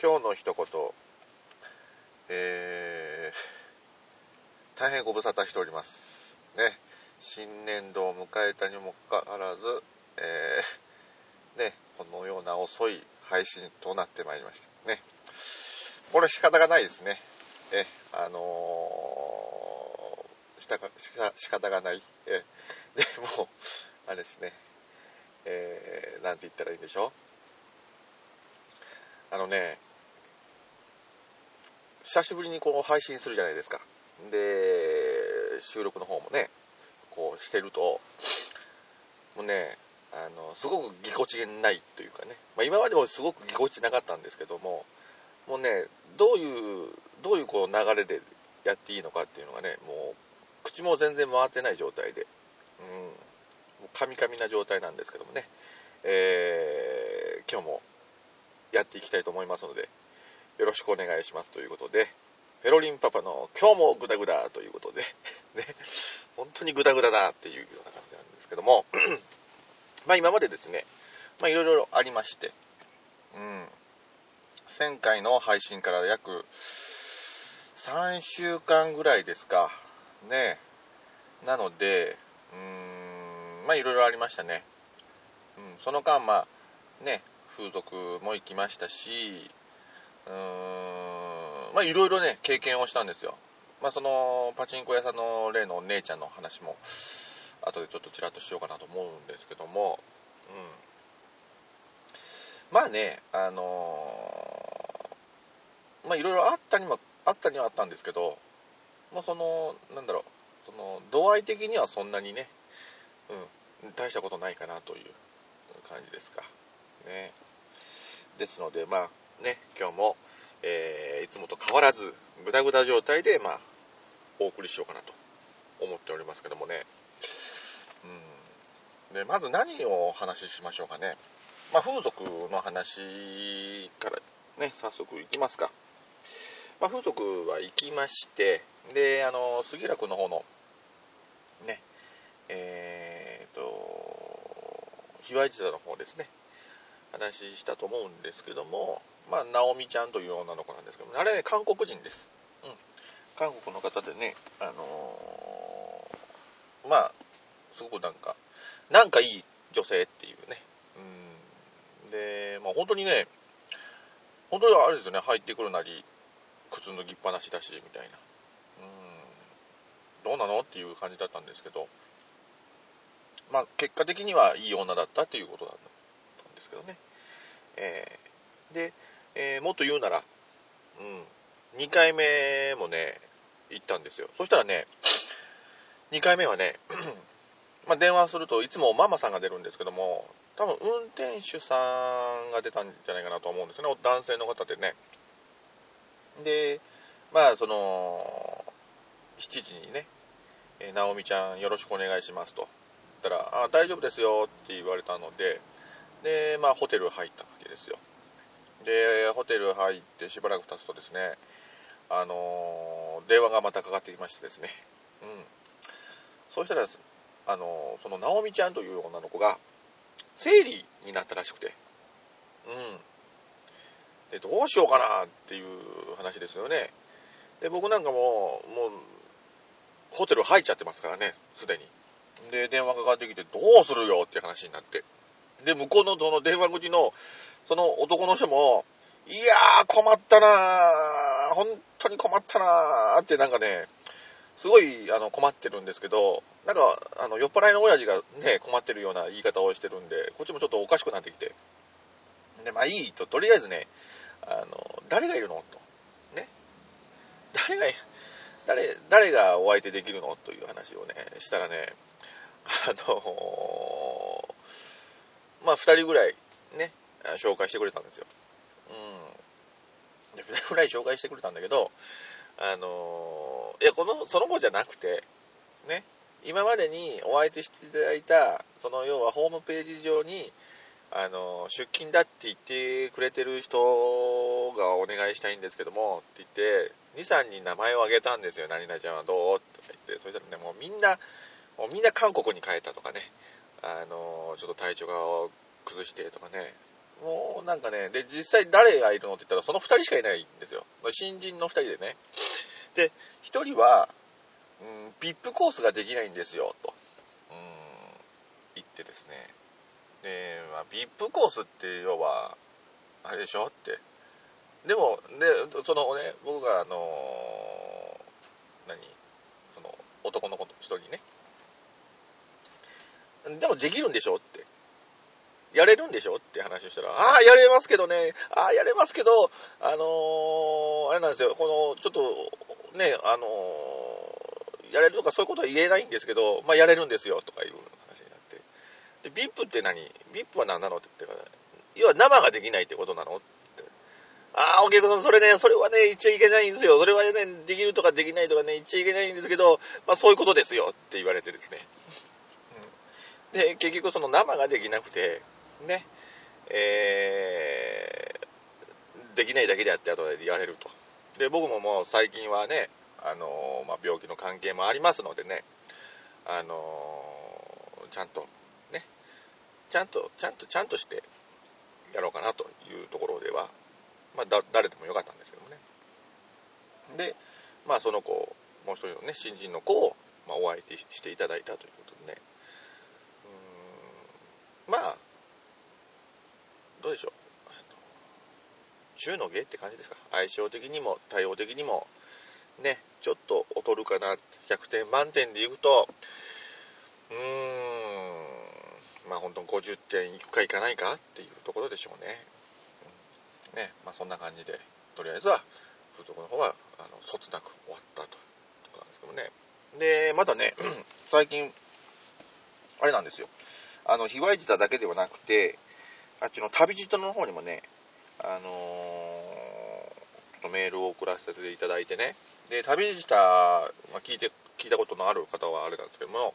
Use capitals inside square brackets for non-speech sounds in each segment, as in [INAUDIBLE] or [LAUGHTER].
今日の一言、えー、大変ご無沙汰しております。ね、新年度を迎えたにもかかわらず、えー、ね、このような遅い配信となってまいりました。ね。これ仕方がないですね。え、あのー、したか、しか、仕方がない。え、でも、あれですね、えー、なんて言ったらいいんでしょう。あのね、久しぶりにこう配信するじゃないですか。で、収録の方もね、こうしてると、もうね、あの、すごくぎこちないというかね、まあ、今までもすごくぎこちなかったんですけども、もうね、どういう、どういうこう流れでやっていいのかっていうのがね、もう、口も全然回ってない状態で、うん、カミカミな状態なんですけどもね、えー、今日もやっていきたいと思いますので、よろしくお願いしますということで、ペロリンパパの今日もグダグダということで、[LAUGHS] ね、本当にグダグダだっていうような感じなんですけども、[CLEARS THROAT] まあ今までですね、まあいろいろありまして、うん、前回の配信から約3週間ぐらいですか、ね、なので、うーん、まあいろいろありましたね。うん、その間、まあ、ね、風俗も行きましたし、ーん、まあいろいろね、経験をしたんですよ。まあその、パチンコ屋さんの例のお姉ちゃんの話も、後でちょっとちらっとしようかなと思うんですけども、うん。まあね、あのー、まあいろいろあったにも、あったにはあったんですけど、もうその、なんだろう、その、度合い的にはそんなにね、うん、大したことないかなという感じですか。ね。ですので、まあ、ね、今日も、えー、いつもと変わらず、ぐだぐだ状態で、まあ、お送りしようかなと思っておりますけどもね。うん。で、まず何をお話ししましょうかね。まあ、風俗の話からね、早速行きますか。まあ、風俗は行きまして、で、あの、杉楽の方の、ね、えーと、卑猥地座の方ですね、話したと思うんですけども、まあ、直美ちゃんという女の子なんですけど、あれ、ね、韓国人です。うん。韓国の方でね、あのー、まあ、すごくなんか、なんかいい女性っていうね。うん。で、まあ本当にね、本当にあれですよね、入ってくるなり、靴脱ぎっぱなしだし、みたいな。うん。どうなのっていう感じだったんですけど、まあ結果的にはいい女だったっていうことだったんですけどね。えー、で、えー、もっと言うなら、うん、2回目もね、行ったんですよ。そしたらね、2回目はね、[CLEARS THROAT] まあ、電話するといつもママさんが出るんですけども、多分運転手さんが出たんじゃないかなと思うんですね。男性の方でね。で、まあ、その、7時にね、えー、直美ちゃんよろしくお願いしますと。言ったら、あ、大丈夫ですよって言われたので、で、まあ、ホテル入ったわけですよ。で、ホテル入ってしばらく経つとですね、あの、電話がまたかかってきましてですね、うん。そうしたら、あの、その、直美ちゃんという女の子が、生理になったらしくて、うん。で、どうしようかなっていう話ですよね。で、僕なんかも、もう、ホテル入っちゃってますからね、すでに。で、電話かかってきて、どうするよっていう話になって。で、向こうのその電話口の、その男の人も、いやー、困ったなー、本当に困ったなーってなんかね、すごいあの困ってるんですけど、なんか、あの、酔っ払いの親父がね、困ってるような言い方をしてるんで、こっちもちょっとおかしくなってきて。で、まあいいと、とりあえずね、あの、誰がいるのと。ね。誰が、誰、誰がお相手できるのという話をね、したらね、あのまあ、2人ぐらいね、紹介してくれたんですよ。うん。で、2人ぐらい紹介してくれたんだけど、あのいや、この、その子じゃなくて、ね、今までにお相手していただいた、その要はホームページ上に、あの出勤だって言ってくれてる人がお願いしたいんですけども、って言って、2、3人名前を挙げたんですよ。何々ちゃんはどう？とか言って、そしたらね、もうみんな、もうみんな韓国に帰ったとかね、あのちょっと体調が崩してとかね、もうなんかね、で、実際誰がいるのって言ったら、その2人しかいないんですよ。新人の2人でね。で、1人は、うん、VIP コースができないんですよ、と、うん、言ってですね。で、まあ、VIP コースって要は、あれでしょって。でも、で、そのね、僕があのー、何？その、男の子人にね、でもできるんでしょって。やれるんでしょって話をしたら、ああ、やれますけどね、ああ、やれますけど、あのー、あれなんですよ、この、ちょっと、ね、あのー、やれるとかそういうことは言えないんですけど、まあ、やれるんですよ、とかいう話になって。で、VIP って何 ?VIP は何なのって言って要は生ができないってことなの？って。ああ、お客さん、それね、それはね、言っちゃいけないんですよ。それはね、できるとかできないとかね、言っちゃいけないんですけど、まあ、そういうことですよって言われてですね。で、結局その生ができなくて、ね、えー、できないだけであって後で言われると。で、僕ももう最近はね、あのまあ、病気の関係もありますのでね、あのちゃんと、ね、ちゃんと、ちゃんと、ちゃんとしてやろうかなというところでは、まあ、誰でもよかったんですけどもね。で、まあ、その子、もう一人のね、新人の子を、まあ、お相手していただいたということでね、うんまあ、どうでしょう？中の下って感じですか？相性的にも、対応的にも、ね、ちょっと劣るかな。100点満点でいくと、うーん、まあ本当50点いくかいかないかっていうところでしょうね。うん、ね、まあそんな感じで、とりあえずは、風俗の方は、あの、そつなく終わったというころなんですけどね。で、まだね、[CLEARS THROAT] 最近、あれなんですよ。あの、卑猥舌だけではなくて、あっちの旅人の方にもね、あのー、ちょっとメールを送らせていただいてね、で、旅舌、まあ、聞いて、聞いたことのある方はあれなんですけども、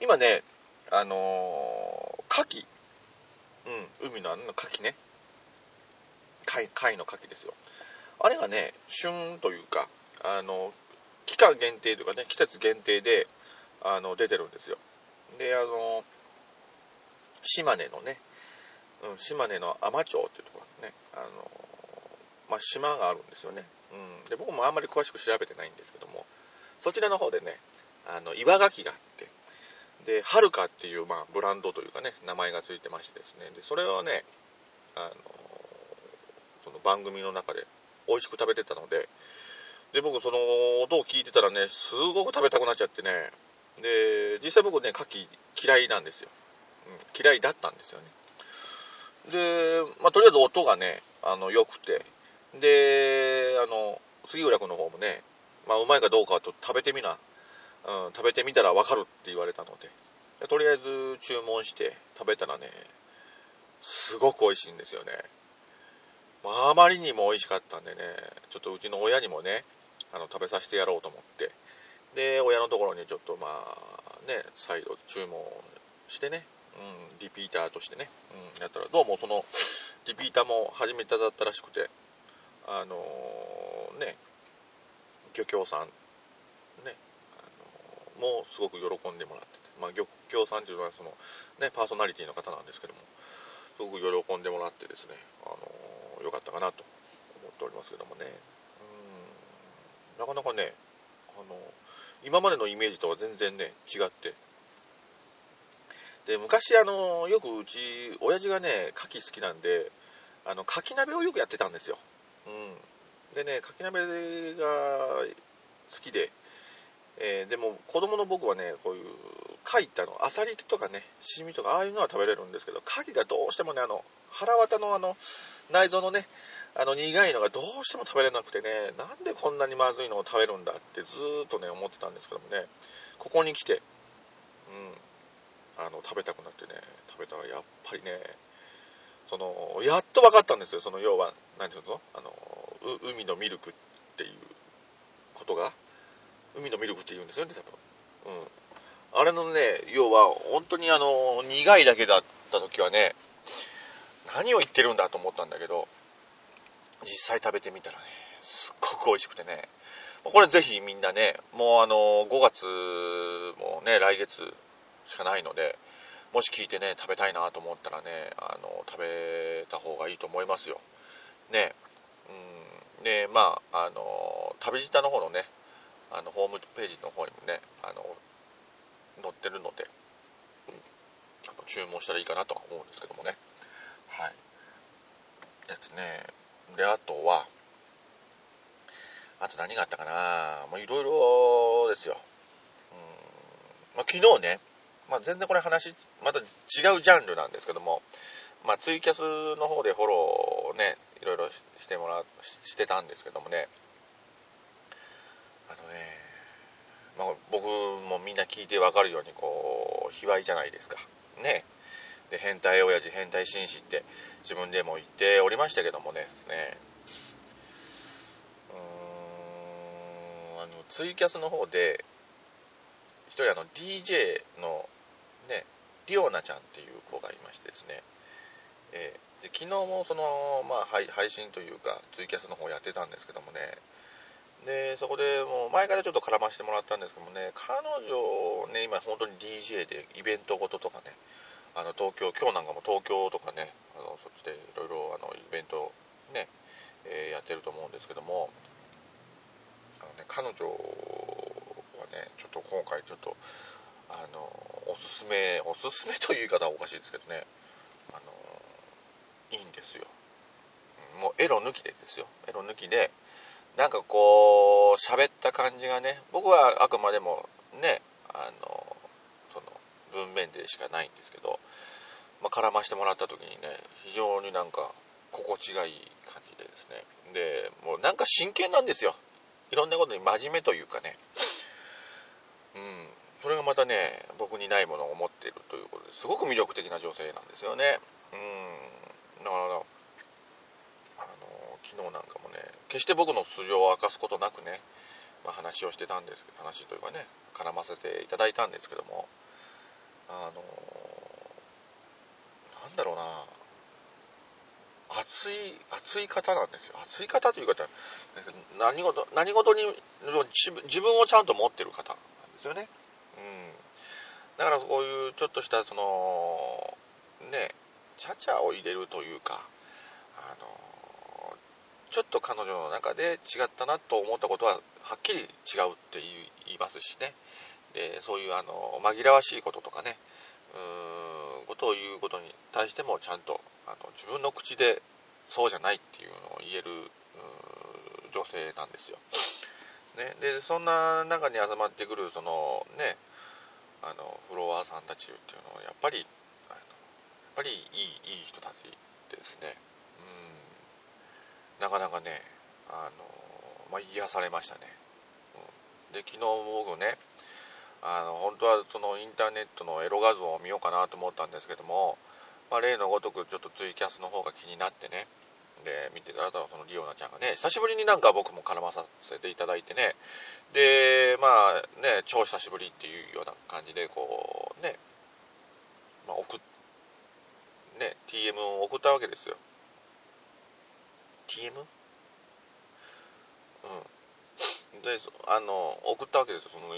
今ね、あのー、牡蠣、うん、海のあの牡蠣ね、貝、貝の牡蠣ですよ。あれがね、旬というか、あの、期間限定というかね、季節限定で、あの、出てるんですよ。で、あの、島根のね、うん、島根の海士町っていうところにね、あのまあ、島があるんですよね、うん。で、僕もあんまり詳しく調べてないんですけども、そちらの方でね、あの、岩牡蠣があって、で、はるかっていう、まあ、ブランドというかね、名前がついてましてですね、で、それをね、あの、その番組の中で美味しく食べてたので、で、僕その音を聞いてたらね、すごく食べたくなっちゃってね、で、実際僕ね、牡蠣嫌いなんですよ。うん嫌いだったんですよね。で、まあ、とりあえず音がね、あの、良くて、で、あの、杉浦君の方もね、まあ、うまいかどうかはちょっと食べてみな、うん、食べてみたらわかるって言われたので。で、とりあえず注文して食べたらね、すごく美味しいんですよね。まあ、あまりにも美味しかったんでね、ちょっとうちの親にもね、あの、食べさせてやろうと思って、で、親のところにちょっとまあ、ね、再度注文してね、うん、リピーターとしてね、うん、やったら、どうもその、リピーターも初めてだったらしくて、あのー、ね、漁協さん、ね、あのー、もすごく喜んでもらってて、まあ、漁協さんというのはその、ね、パーソナリティの方なんですけども、すごく喜んでもらってですね、あのー、よかったかなと思っておりますけどもね、うん、なかなかね、あの今までのイメージとは全然ね、違って、で、昔あの、よくうち、親父がね、牡蠣好きなんで、あの、牡蠣鍋をよくやってたんですよ。うん。でね、牡蠣鍋が好きで、えー、でも子供の僕はね、こういう貝ってあの、アサリとかね、シジミとか、ああいうのは食べれるんですけど、牡蠣がどうしてもね、あの、腹渡のあの、内臓のね、あの苦いのがどうしても食べれなくてね、なんでこんなにまずいのを食べるんだってずっとね、思ってたんですけどもね、ここに来て、うん、あの食べたくなってね食べたらやっぱりねそのやっと分かったんですよ。その要は何て言うの？あの海のミルクっていうことが海のミルクって言うんですよね多分。うん。あれのね要は本当にあの苦いだけだった時はね何を言ってるんだと思ったんだけど実際食べてみたらねすっごく美味しくてね。これぜひみんなねもうあの5月もね来月しかないので、もし聞いてね食べたいなと思ったらねあの食べた方がいいと思いますよ。ね。うん。でまああの旅舌の方のねあのホームページの方にもねあの載ってるので、うん、注文したらいいかなとは思うんですけどもね。はい。ですね。であとはあと何があったかな。まあいろいろですよ、うん。まあ、昨日ね、まあ、全然これ話また違うジャンルなんですけども、まあ、ツイキャスの方でフォローねいろいろしてもらしてたんですけどもね。あのね、まあ、僕もみんな聞いてわかるようにこう卑猥じゃないですか。ね。で変態親父変態紳士って自分でも言っておりましたけどもね。ね。うーんあのツイキャスの方で人あの DJ のねリオナちゃんっていう子がいましてですね、えー、で昨日もその、まあ、配信というかツイキャスの方やってたんですけどもね。でそこでもう前からちょっと絡ましてもらったんですけどもね彼女ね今本当に DJ でイベントごととかねあの東京今日なんかも東京とかねあのそっちでいろいろイベントね、えー、やってると思うんですけども。あの、ね、彼女ねちょっと今回ちょっとあのおすすめおすすめという言い方はおかしいですけどねあのいいんですよ。もうエロ抜きでですよ。エロ抜きでなんかこう喋った感じがね僕はあくまでもねあのその文面でしかないんですけど、まあ、絡ましてもらった時にね非常になんか心地がいい感じでですね。でもうなんか真剣なんですよ。いろんなことに真面目というかね。それがまたね僕にないものを持っているということですごく魅力的な女性なんですよね。うん。だからあの昨日なんかもね決して僕の素性を明かすことなくね、まあ、話をしてたんですけど話というかね絡ませていただいたんですけどもあのなんだろうな熱い熱い方なんですよ。熱い方という方何事何事に自分をちゃんと持ってる方なんですよね、だからこういうちょっとしたそのねちゃちゃを入れるというかあのちょっと彼女の中で違ったなと思ったことははっきり違うって言いますしねでそういうあの紛らわしいこととかねうーんことを言うことに対してもちゃんとあの自分の口でそうじゃないっていうのを言える女性なんですよ。ね、でそんな中に集まってくるそのねあのフロアさんたちっていうのはやっぱりやっぱりいいいい人たちですね。うんなかなかねあの、まあ、癒されましたね。うん、で昨日僕ねあの本当はそのインターネットのエロ画像を見ようかなと思ったんですけども、まあ、例のごとくちょっとツイキャスの方が気になってねで見てたらそのリオナちゃんがね久しぶりになんか僕も絡まさせていただいてね。でまあね超久しぶりっていうような感じでこうね、まあ、送ね TM を送ったわけですよ。TM? うん。であの送ったわけですよその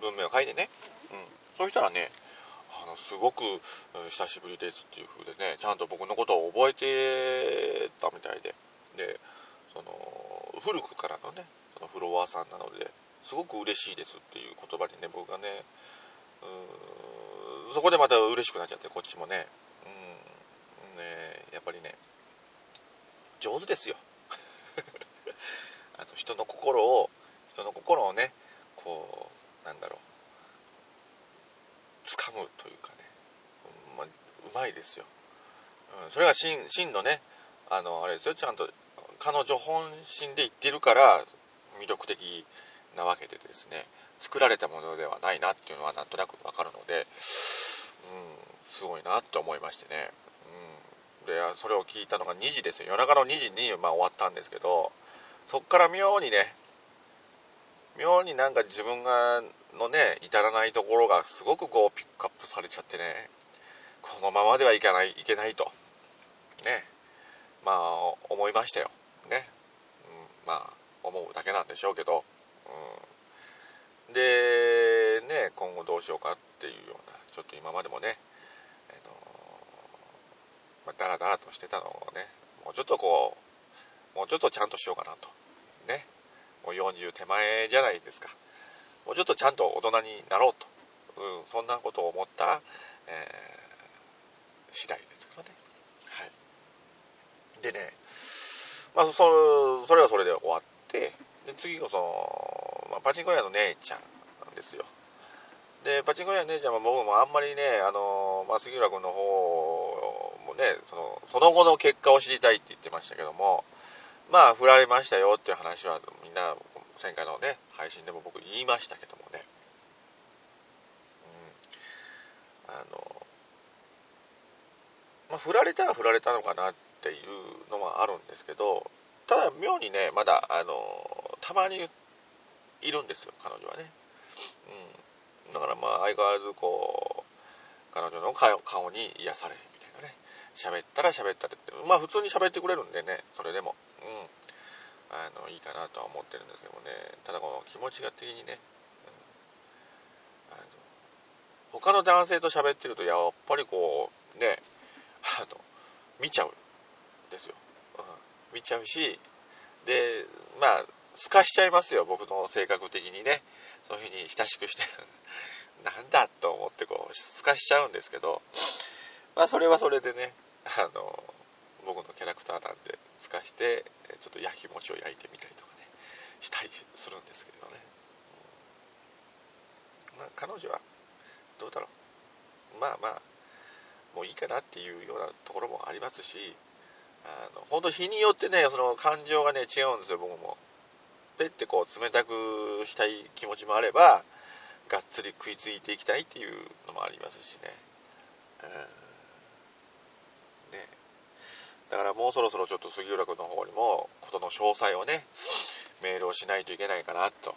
文面を書いてね、うん、そうしたらねのすごく久しぶりですっていう風でねちゃんと僕のことを覚えてたみたいで。でその古くからのねそのフロアさんなのですごく嬉しいですっていう言葉にね僕がねそこでまた嬉しくなっちゃってこっちもね,、うん、ねやっぱりね上手ですよ。[LAUGHS] あの人の心を人の心をねこうなんだろう掴むというかね、まあ、うまいですよ、うん、それが真真のねあのあれですよ。ちゃんと彼女本心で言ってるから魅力的なわけでですね。作られたものではないなっていうのはなんとなくわかるので、うん、すごいなって思いましてね、うん、でそれを聞いたのが2時ですよ。夜中の2時に、まあ、終わったんですけどそっから妙にね妙になんか自分がのね至らないところがすごくこうピックアップされちゃってねこのままではいけないいけないと。ね。まあ思いましたよ。ね、うん、まあ思うだけなんでしょうけど、うん、でね今後どうしようかっていうようなちょっと今までもね、えまあ、ダラダラとしてたのをね、もうちょっとこう、もうちょっとちゃんとしようかなと。ね。もう40手前じゃないですか。もうちょっとちゃんと大人になろうと。うん、そんなことを思った、えー、次第ですからね。はい。でね、まあ、そそれはそれで終わって、で次がそ、まあ、パチンコ屋の姉ちゃんなんですよ。で、パチンコ屋の姉ちゃんは僕もあんまりね、あの、まあ、杉浦君の方もね、その、その後の結果を知りたいって言ってましたけども、まあ、振られましたよっていう話はみんな、前回のね、配信でも僕言いましたけどもね。うん。あの、まあ、振られたら振られたのかなっていうのはあるんですけど、ただ妙にね、まだ、あの、たまにいるんですよ、彼女はね。うん。だからまあ、相変わらずこう、彼女の顔に癒される。喋ったら喋ったって、まあ普通に喋ってくれるんでね、それでも。うん。あの、いいかなとは思ってるんですけどもね。ただこの気持ちが的にね、あの他の男性と喋ってると、やっぱりこう、ね、あの、見ちゃうんですよ。うん、見ちゃうし、で、まあ、透かしちゃいますよ、僕の性格的にね。そういうふうに親しくして [LAUGHS] なんだと思ってこう、透かしちゃうんですけど、まあ、それはそれでね、あの、僕のキャラクターなんで、透かして、ちょっと焼き餅を焼いてみたりとかね、したりするんですけどね。まあ、彼女は、どうだろう。まあまあ、もういいかなっていうようなところもありますし、あの、本当日によってね、その感情がね、違うんですよ、僕も。ペってこう、冷たくしたい気持ちもあれば、がっつり食いついていきたいっていうのもありますしね。うん、だからもうそろそろちょっと杉浦君の方にも、ことの詳細をね、メールをしないといけないかな、と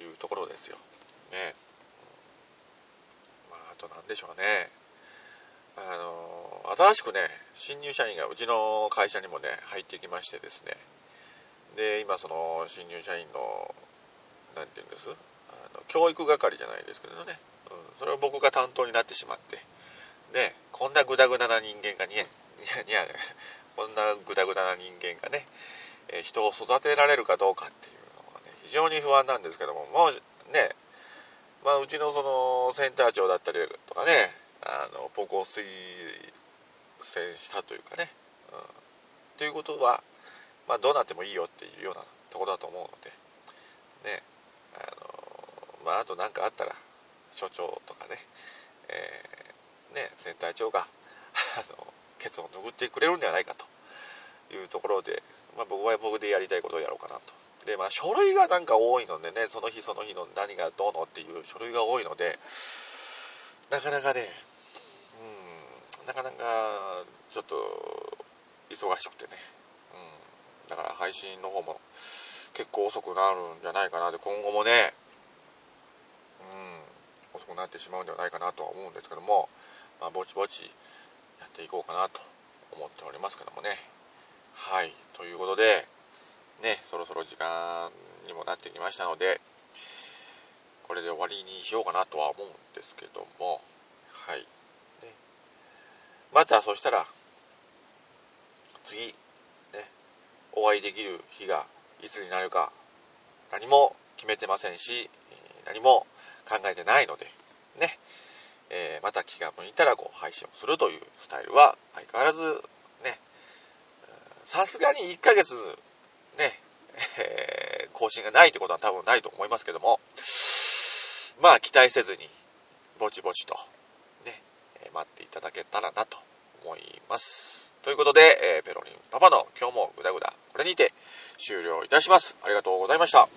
いうところですよ。ね。まあ、あと何でしょうね。あの、新しくね、新入社員がうちの会社にもね、入ってきましてですね、で、今その新入社員の、何て言うんです？あの教育係じゃないですけどね、うん、それを僕が担当になってしまって、ね、こんなグダグダな人間がね、い [LAUGHS] やいや、こんなグダグダな人間がね、え人を育てられるかどうかっていうのがね、非常に不安なんですけども、もうね、まあ、うちのそのセンター長だったりとかね、あの僕を推薦したというかね、うん、ということは、まあ、どうなってもいいよっていうようなところだと思うのでねあのまああと何かあったら所長とかね,、えー、ねセンター長があのケツを拭ってくれるんではないかと。いうところで、まあ、僕は僕でやりたいことをやろうかなと。でまあ書類がなんか多いのでねその日その日の何がどうのっていう書類が多いのでなかなかねうんなかなかちょっと忙しくてね、うん、だから配信の方も結構遅くなるんじゃないかなで今後もね、うん、遅くなってしまうんではないかなとは思うんですけども、まあ、ぼちぼちっていこうかなと思っておりますけどもね。はい。ということでねそろそろ時間にもなってきましたのでこれで終わりにしようかなとは思うんですけども。はい。またそしたら次ねお会いできる日がいつになるか何も決めてませんし何も考えてないのでね、えー、また気が向いたらこう配信をするというスタイルは相変わらずねさすがに1ヶ月ね、えー、更新がないってことは多分ないと思いますけどもまあ期待せずにぼちぼちとね待っていただけたらなと思います。ということで、えー、ペロリンパパの今日もグダグダ、これにて終了いたします。ありがとうございました。